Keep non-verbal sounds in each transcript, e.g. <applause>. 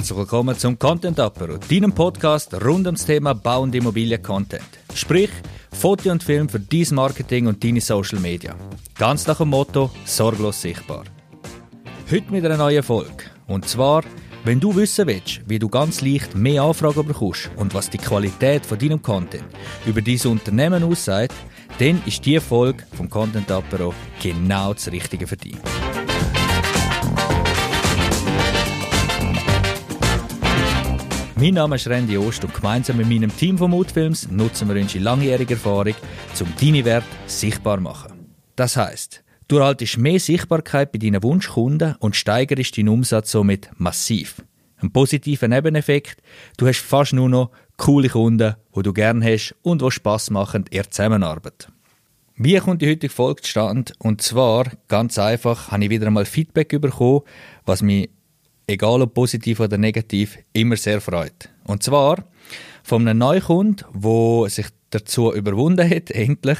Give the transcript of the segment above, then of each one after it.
Herzlich willkommen zum Content Apero, deinem Podcast rund ums Thema Bau- und Immobilien-Content. Sprich, Foto und Film für dein Marketing und deine Social Media. Ganz nach dem Motto: sorglos sichtbar. Heute mit einer neuen Folge. Und zwar, wenn du wissen willst, wie du ganz leicht mehr Anfragen bekommst und was die Qualität von deinem Content über dein Unternehmen aussagt, dann ist diese Folge vom Content Apero genau das Richtige für dich. Mein Name ist Randy Ost und gemeinsam mit meinem Team von Mutfilms nutzen wir unsere langjährige Erfahrung, um deine Werte sichtbar zu machen. Das heisst, du erhaltest mehr Sichtbarkeit bei deinen Wunschkunden und steigerst deinen Umsatz somit massiv. Ein positiver Nebeneffekt, du hast fast nur noch coole Kunden, die du gerne hast und die Spass machen, ihr Zusammenarbeit. Wie kommt die heutige Folge zustande? Und zwar, ganz einfach, habe ich wieder einmal Feedback bekommen, was mich egal ob positiv oder negativ, immer sehr freut. Und zwar von einem Neukunden, der sich dazu überwunden hat, <laughs> endlich,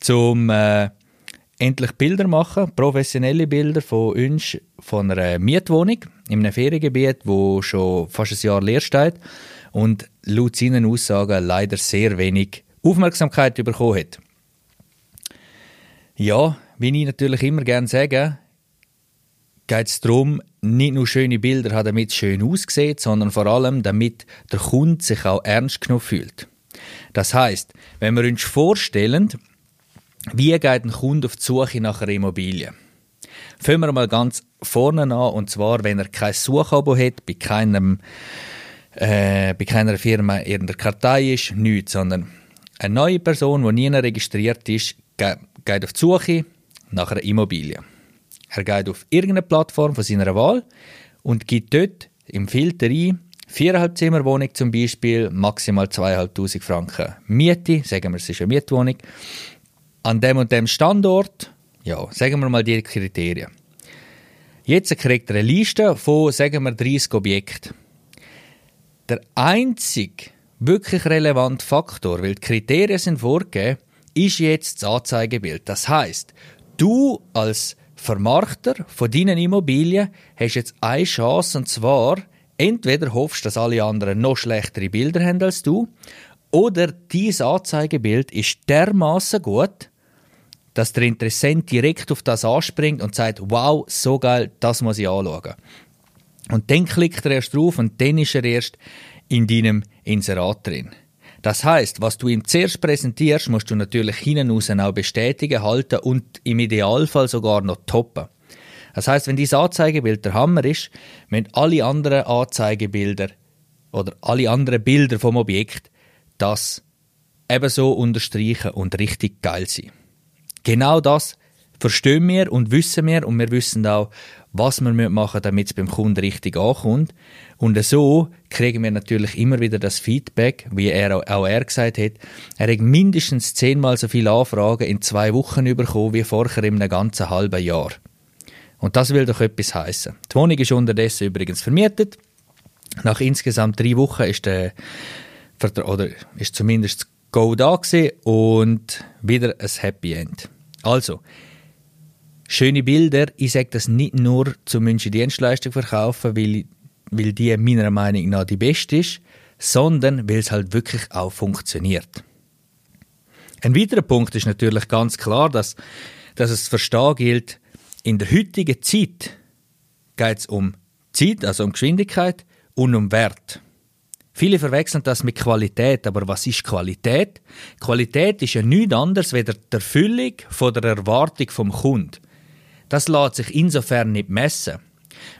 zum äh, endlich Bilder machen, professionelle Bilder von uns, von einer Mietwohnung in einem Feriengebiet, wo schon fast ein Jahr leer steht und laut seinen Aussagen leider sehr wenig Aufmerksamkeit bekommen hat. Ja, wie ich natürlich immer gerne sage, geht es darum, nicht nur schöne Bilder haben, damit es schön aussieht, sondern vor allem, damit der Kunde sich auch ernst genug fühlt. Das heißt, wenn wir uns vorstellen, wie geht ein Kunde auf die Suche nach einer Immobilie? Fangen wir mal ganz vorne an, und zwar, wenn er kein Suchabo hat, bei, keinem, äh, bei keiner Firma in der Kartei ist, nichts, sondern eine neue Person, die nie registriert ist, geht auf die Suche nach einer Immobilie. Er geht auf irgendeine Plattform von seiner Wahl und gibt dort im Filter ein, viereinhalb Zimmer Wohnung zum Beispiel, maximal 2'500 Franken Miete, sagen wir, es ist eine Mietwohnung, an dem und dem Standort, ja, sagen wir mal die Kriterien. Jetzt kriegt er eine Liste von, sagen wir, 30 Objekten. Der einzige wirklich relevante Faktor, weil die Kriterien sind vorgegeben, ist jetzt das Anzeigebild. Das heißt, du als Vermarkter von deinen Immobilien hast jetzt eine Chance und zwar entweder hoffst, dass alle anderen noch schlechtere Bilder haben als du oder dieses Anzeigebild ist dermaßen gut, dass der Interessent direkt auf das anspringt und sagt, wow, so geil, das muss ich anschauen. Und dann klickt er erst drauf und dann ist er erst in deinem Inserat drin. Das heißt, was du ihm zuerst präsentierst, musst du natürlich hinten raus auch bestätigen, halten und im Idealfall sogar noch toppen. Das heißt, wenn dieses Anzeigebild der Hammer ist, müssen alle anderen Anzeigebilder oder alle anderen Bilder vom Objekt das ebenso unterstreichen und richtig geil sein. Genau das verstehen wir und wissen wir und wir wissen auch, was wir machen müssen, damit es beim Kunden richtig ankommt. Und so kriegen wir natürlich immer wieder das Feedback, wie er auch er gesagt hat, er hat mindestens zehnmal so viele Anfragen in zwei Wochen bekommen wie vorher in einem ganzen halben Jahr. Und das will doch etwas heißen. Die Wohnung ist unterdessen übrigens vermietet. Nach insgesamt drei Wochen ist der oder ist zumindest das Go da und wieder ein Happy End. Also, schöne Bilder. Ich sage das nicht nur zu München Dienstleistung verkaufen, weil, weil die meiner Meinung nach die beste ist, sondern weil es halt wirklich auch funktioniert. Ein weiterer Punkt ist natürlich ganz klar, dass, dass es zu verstehen gilt, in der heutigen Zeit geht es um Zeit, also um Geschwindigkeit und um Wert. Viele verwechseln das mit Qualität, aber was ist Qualität? Qualität ist ja nichts anderes als die Erfüllung der Erwartung vom Kunden. Das lässt sich insofern nicht messen.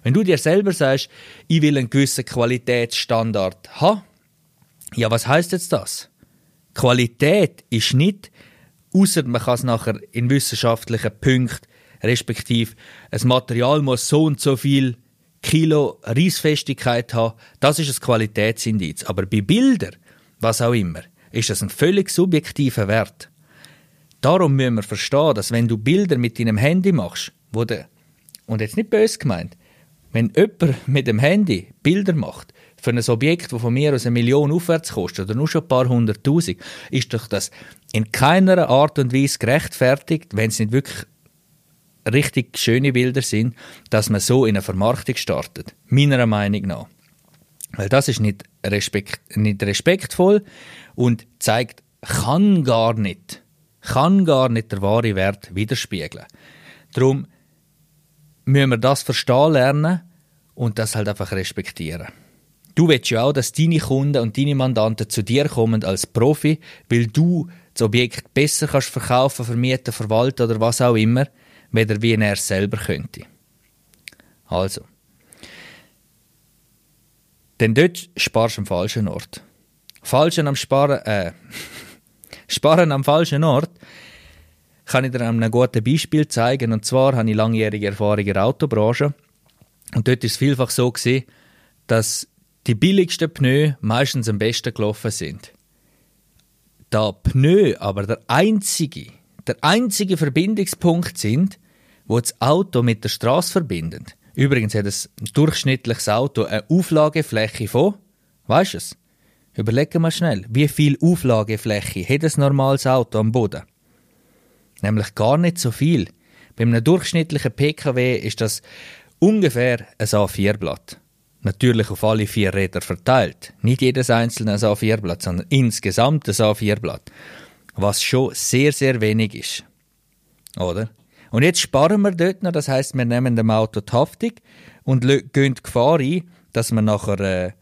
Wenn du dir selber sagst, ich will einen gewissen Qualitätsstandard haben, ja, was heißt jetzt das? Qualität ist nicht, außer man kann es nachher in wissenschaftlichen Punkten, respektive ein Material muss so und so viel Kilo Reissfestigkeit haben, das ist ein Qualitätsindiz. Aber bei Bildern, was auch immer, ist das ein völlig subjektiver Wert. Darum müssen wir verstehen, dass wenn du Bilder mit deinem Handy machst, wo der, und jetzt nicht böse gemeint, wenn jemand mit dem Handy Bilder macht für ein Objekt, das von mir aus eine Million aufwärts kostet oder nur schon ein paar hunderttausend, ist doch das in keiner Art und Weise gerechtfertigt, wenn es nicht wirklich richtig schöne Bilder sind, dass man so in eine Vermarktung startet. Meiner Meinung nach. Weil das ist nicht, respekt, nicht respektvoll und zeigt, kann gar nicht, kann gar nicht der wahre Wert widerspiegeln. Darum müssen wir das verstehen lernen und das halt einfach respektieren. Du willst ja auch, dass deine Kunden und deine Mandanten zu dir kommen als Profi, weil du das Objekt besser kannst verkaufen, vermieten, verwalten oder was auch immer, weder wie er es selber könnte. Also. Denn dort sparst du am falschen Ort. Falschen am Sparen, äh, <laughs> Sparen am falschen Ort kann ich dir ein gutes Beispiel zeigen. Und zwar habe ich langjährige Erfahrung in der Autobranche. Und dort ist es vielfach so gewesen, dass die billigsten Pneu meistens am besten gelaufen sind. Da Pneu aber der einzige, der einzige Verbindungspunkt sind, wo das Auto mit der Straße verbinden. Übrigens hat ein durchschnittliches Auto eine Auflagefläche von, weißt du es? Überlegen wir schnell, wie viel Auflagefläche hat ein normales Auto am Boden? Nämlich gar nicht so viel. Bei einem durchschnittlichen PKW ist das ungefähr ein A4-Blatt. Natürlich auf alle vier Räder verteilt. Nicht jedes einzelne ein A4-Blatt, sondern insgesamt ein A4-Blatt. Was schon sehr, sehr wenig ist. Oder? Und jetzt sparen wir dort noch, das heißt, wir nehmen dem Auto die Haftung und gehen die Gefahr ein, dass wir nachher äh,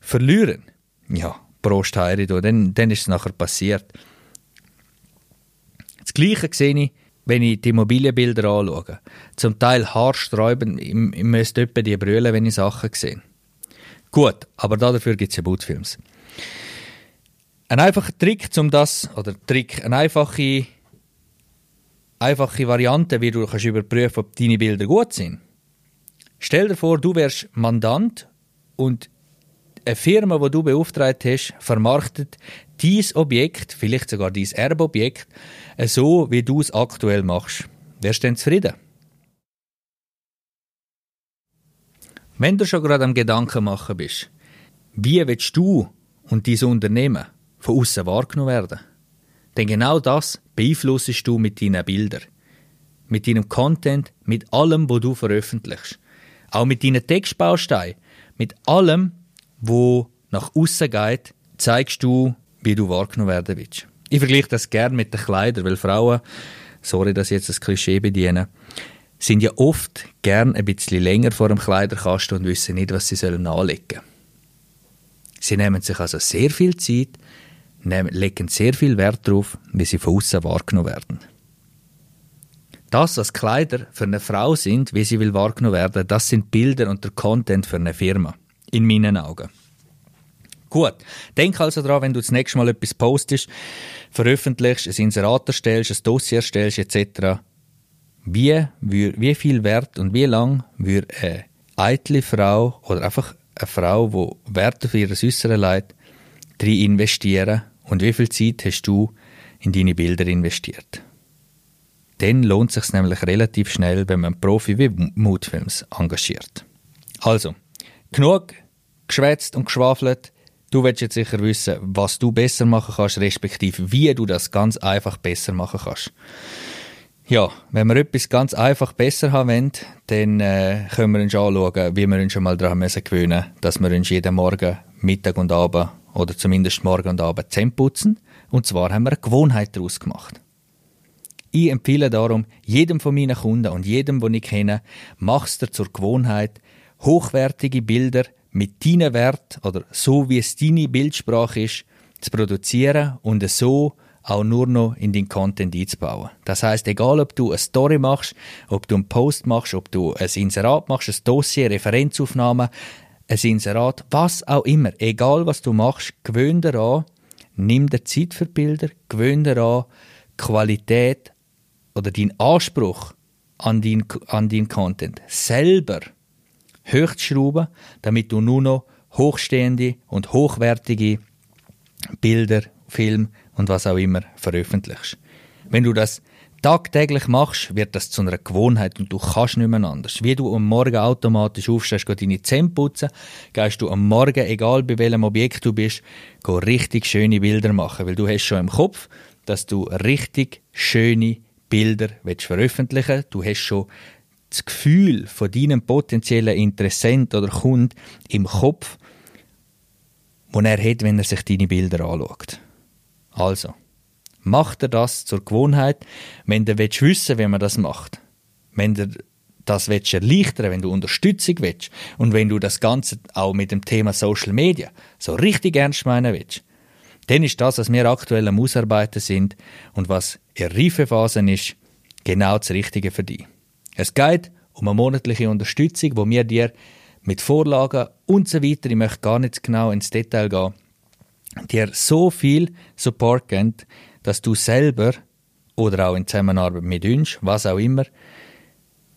verlieren. Ja, Prost Heiri, dann, dann ist es nachher passiert. Das Gleiche sehe ich wenn ich die Immobilienbilder anschaue. Zum Teil haarsträubend, ich, ich müsste etwa die brüllen, wenn ich Sachen sehe. Gut, aber dafür gibt es ja Bootfilms. Ein einfacher Trick, um das, oder Trick, eine einfache, einfache Variante, wie du kannst überprüfen ob deine Bilder gut sind. Stell dir vor, du wärst Mandant und eine Firma, die du beauftragt hast, vermarktet dein Objekt, vielleicht sogar dein Erbobjekt, so wie du es aktuell machst. Wärst du denn zufrieden? Wenn du schon gerade am Gedanken machen bist, wie willst du und dein Unternehmen von außen wahrgenommen werden? Denn genau das beeinflusst du mit deinen Bildern, mit deinem Content, mit allem, wo du veröffentlichst. Auch mit deinen Textbausteinen, mit allem, wo nach außen geht, zeigst du, wie du wahrgenommen werden willst. Ich vergleiche das gerne mit den Kleidern, weil Frauen, sorry, dass ich jetzt das Klischee bediene, sind ja oft gern ein bisschen länger vor dem Kleiderkasten und wissen nicht, was sie sollen anlegen. Sie nehmen sich also sehr viel Zeit, nehmen, legen sehr viel Wert darauf, wie sie von außen wahrgenommen werden. Das, was Kleider für eine Frau sind, wie sie will wahrgenommen werden, das sind Bilder und der Content für eine Firma. In meinen Augen. Gut, denk also daran, wenn du das nächste Mal etwas postest, veröffentlichst, ein Inserat erstellst, ein Dossier erstellst, etc., wie, wie viel Wert und wie lang würde eine eitle Frau oder einfach eine Frau, die Wert auf ihr Äußere legt, drin investieren und wie viel Zeit hast du in deine Bilder investiert? Dann lohnt es sich nämlich relativ schnell, wenn man einen Profi wie Moodfilms engagiert. Also, genug geschwätzt und geschwafelt. Du willst jetzt sicher wissen, was du besser machen kannst, respektive wie du das ganz einfach besser machen kannst. Ja, wenn wir etwas ganz einfach besser haben wollen, dann äh, können wir uns anschauen, wie wir uns schon mal daran müssen gewöhnen dass wir uns jeden Morgen, Mittag und Abend oder zumindest morgen und Abend Zähne putzen. Und zwar haben wir eine Gewohnheit daraus gemacht. Ich empfehle darum, jedem von meinen Kunden und jedem, den ich kenne, machst du zur Gewohnheit, hochwertige Bilder mit deinen Wert oder so wie es deine Bildsprache ist, zu produzieren und so auch nur noch in deinen Content einzubauen. Das heißt, egal ob du eine Story machst, ob du einen Post machst, ob du ein Inserat machst, ein Dossier, Referenzaufnahme, ein Inserat, was auch immer, egal was du machst, gewöhn daran, nimm dir Zeit für Bilder, gewöhn daran, Qualität oder dein Anspruch an deinen an dein Content selber hochzuschrauben, damit du nur noch hochstehende und hochwertige Bilder, Film und was auch immer veröffentlichst. Wenn du das tagtäglich machst, wird das zu einer Gewohnheit und du kannst nicht mehr anders. Wie du am Morgen automatisch aufstehst, gehst deine Zähne putzen, gehst du am Morgen, egal bei welchem Objekt du bist, richtig schöne Bilder machen, weil du hast schon im Kopf, dass du richtig schöne Bilder veröffentlichen Du hast schon das Gefühl von deinem potenziellen Interessent oder Kund im Kopf, wo er hat, wenn er sich deine Bilder anschaut. Also, macht er das zur Gewohnheit, wenn du wissen willst, wie man das macht. Wenn du das willst erleichtern, wenn du Unterstützung willst und wenn du das Ganze auch mit dem Thema Social Media so richtig ernst meinen willst, dann ist das, was wir aktuell am Ausarbeiten sind und was in Reifephase ist, genau das Richtige für dich. Es geht um eine monatliche Unterstützung, wo wir dir mit Vorlagen und so weiter, ich möchte gar nicht genau ins Detail gehen, dir so viel Support geben, dass du selber oder auch in Zusammenarbeit mit uns, was auch immer,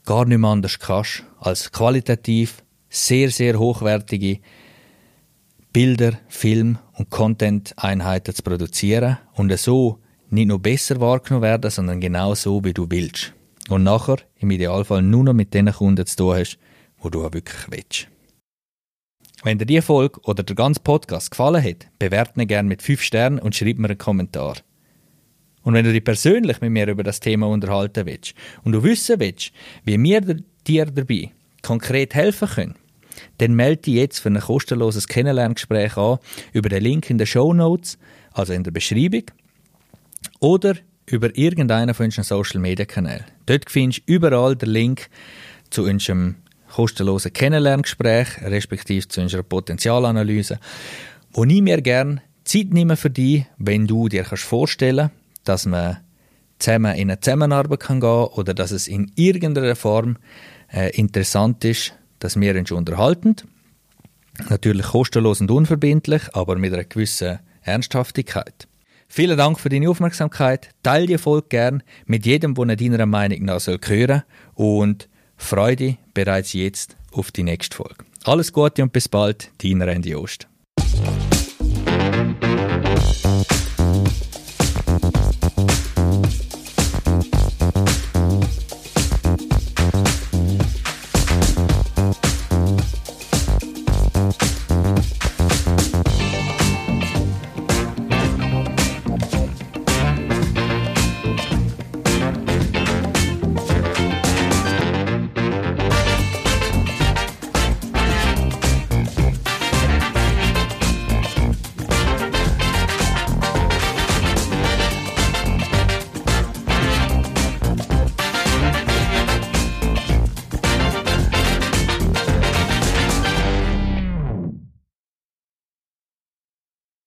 gar nicht mehr anders kannst, als qualitativ sehr, sehr hochwertige Bilder, Film und Content-Einheiten zu produzieren und so nicht nur besser wahrgenommen werden, sondern genau so, wie du willst. Und nachher im Idealfall nur noch mit den Kunden zu tun hast, wo du auch wirklich willst. Wenn dir diese Folge oder der ganze Podcast gefallen hat, bewerte ihn gerne mit 5 Sternen und schreib mir einen Kommentar. Und wenn du dich persönlich mit mir über das Thema unterhalten willst und du wissen willst, wie wir dir dabei konkret helfen können, dann melde dich jetzt für ein kostenloses Kennenlerngespräch an über den Link in den Show Notes, also in der Beschreibung, oder über irgendeinen von unseren Social Media Kanälen. Dort findest du überall den Link zu unserem kostenlosen Kennenlerngespräch, respektive zu unserer Potenzialanalyse, wo ich mir gerne Zeit nehme für dich, wenn du dir kannst vorstellen dass man zusammen in eine Zusammenarbeit kann gehen oder dass es in irgendeiner Form äh, interessant ist, dass wir uns unterhalten. Natürlich kostenlos und unverbindlich, aber mit einer gewissen Ernsthaftigkeit. Vielen Dank für deine Aufmerksamkeit. Teil die Folge gern mit jedem, der deiner Meinung nach soll hören und freue dich bereits jetzt auf die nächste Folge. Alles Gute und bis bald, dein Randy Ost.